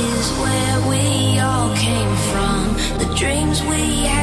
is where we all came from, the dreams we had.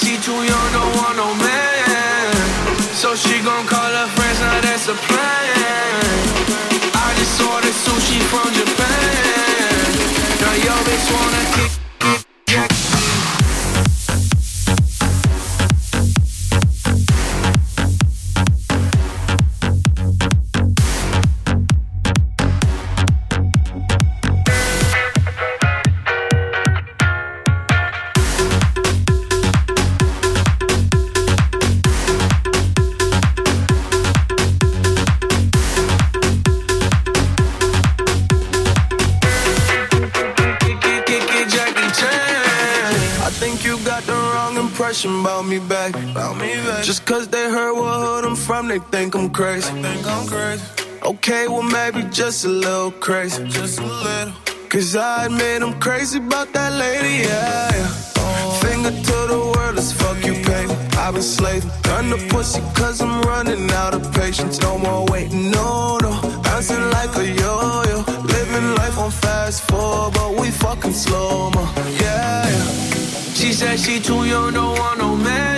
西出游 they think I'm crazy. think I'm crazy. Okay, well maybe just a little crazy. Just a little. Cause I admit I'm crazy about that lady, yeah. yeah. Finger to the world, let's fuck you, baby. I've been slaving. Done the pussy cause I'm running out of patience. No more waiting, no, no. Bouncing like a yo-yo. Living life on fast forward, but we fucking slow, mo. Yeah, yeah. She said she too young, don't want no man.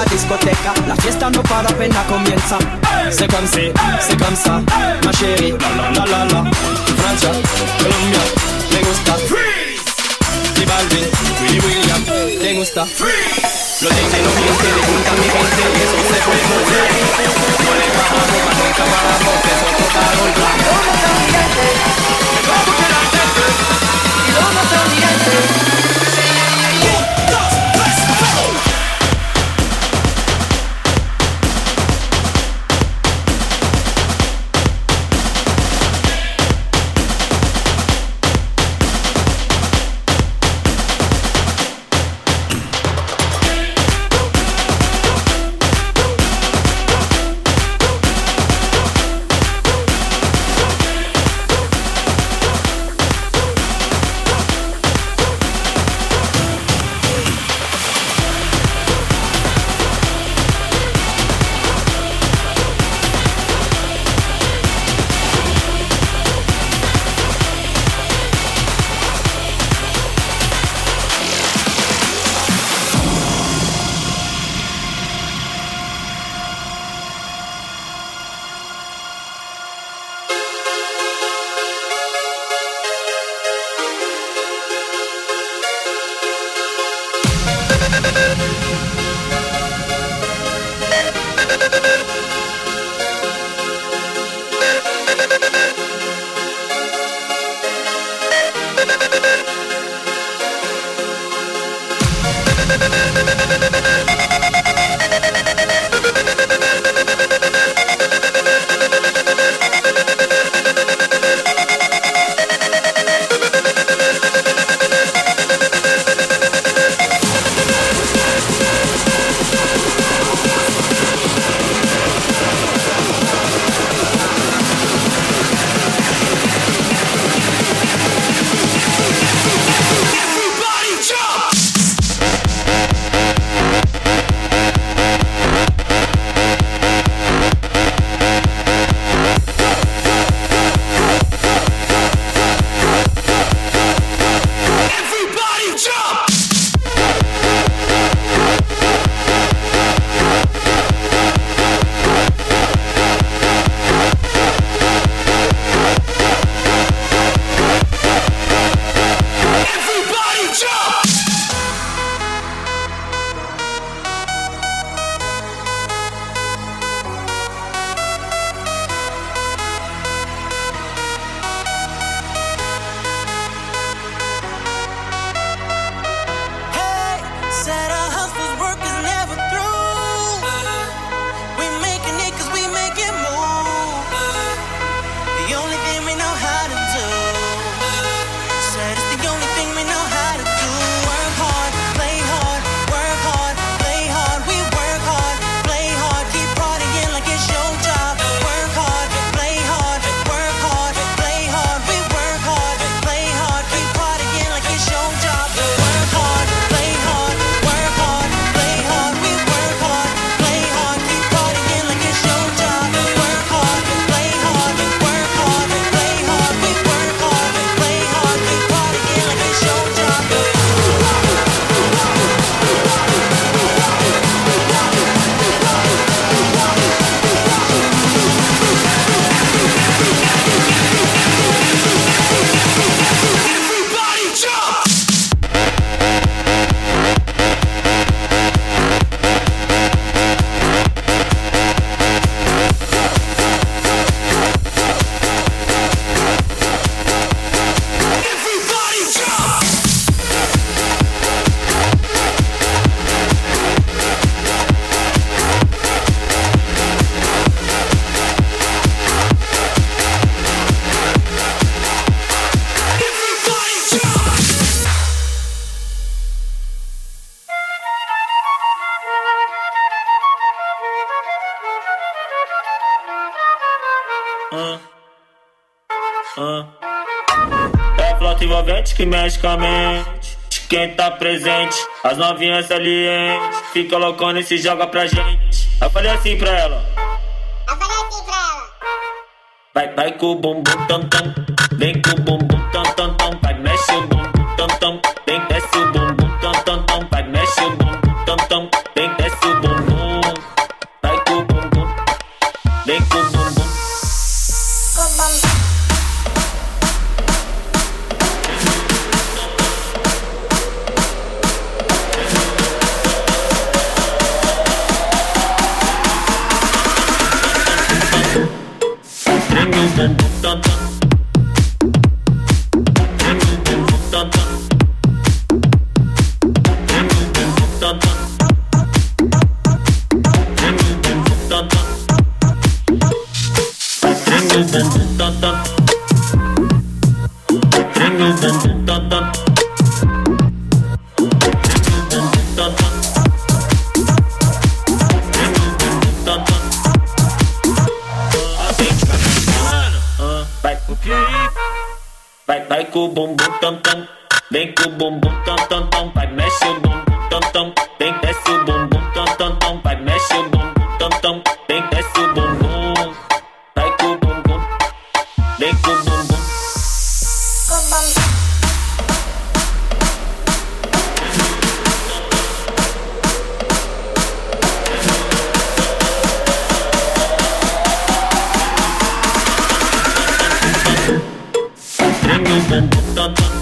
La discoteca, la fiesta no para apenas comienza. C'est comme si, c'est comme ça, ma chérie, la la la la la. Francia, Colombia, me gusta. Freeze. Y Balvin, Willy William, te gusta. Freeze. Los DJ no mienten, le juntan mi gente y eso se fue mover. No le bajamos, más nunca paramos, que eso total Simmetricamente, quem tá presente, as novinhas salientes, fica loucona e se joga pra gente. Eu falei assim pra ela. Eu falei assim pra ela. Vai, vai com o bumbum tam tam, vem com o bumbum. Wenn du dann, dann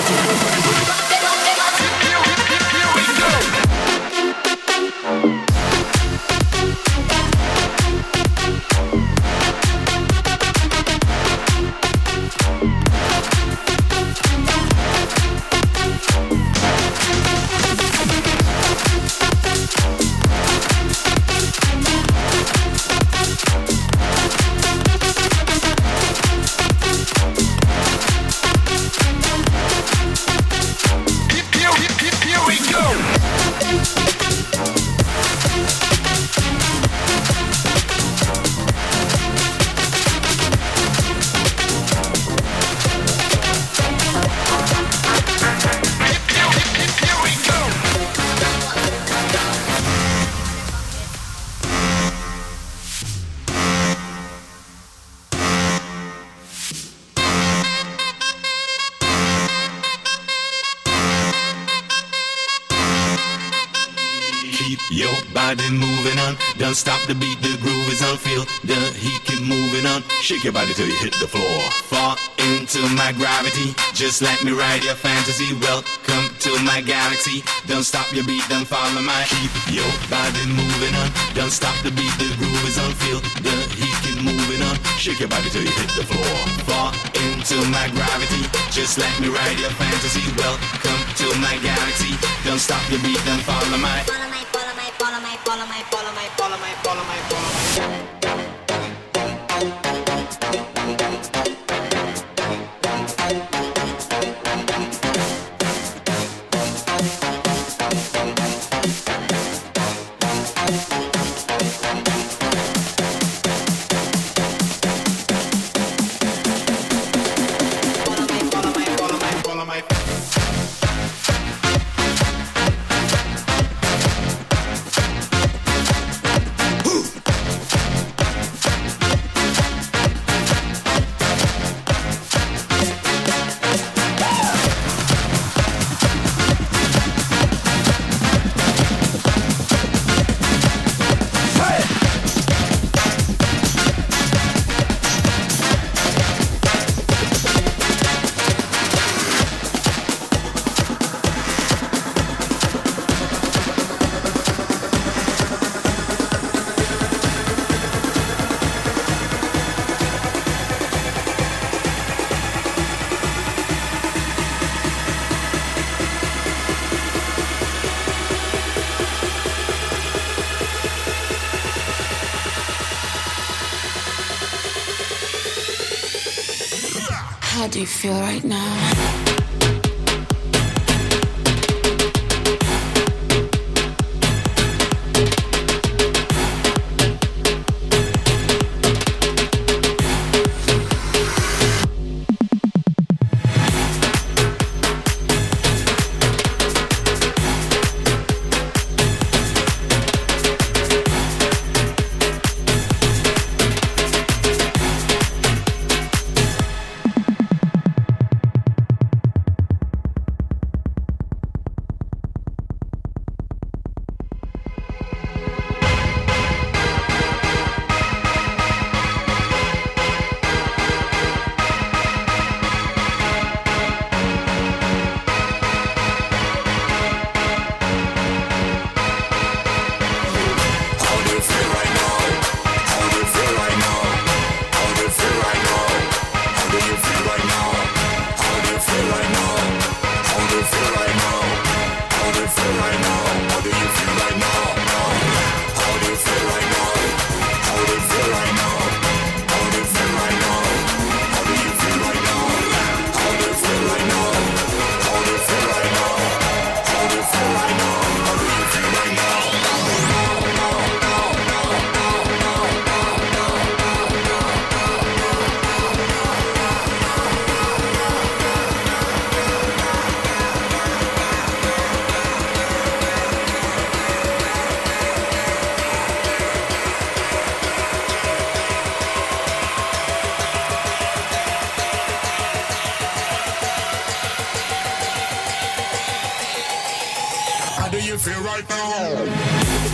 Bye. Volcán. Don't stop the beat, the groove is on feel the heat keep moving on. Shake your body till you hit the floor. Fall into my gravity, just let me ride your fantasy. Welcome to my galaxy. Don't stop your beat, don't follow my keep your body moving on. Don't stop the beat, the groove is on feel the heat keep moving on. Shake your body till you hit the floor. Fall into my gravity, just let me ride your fantasy. Welcome to my galaxy. Don't stop your beat, don't follow my. Follow my, follow my, follow my, follow my, follow my, follow my. Do you feel right now? you feel right now.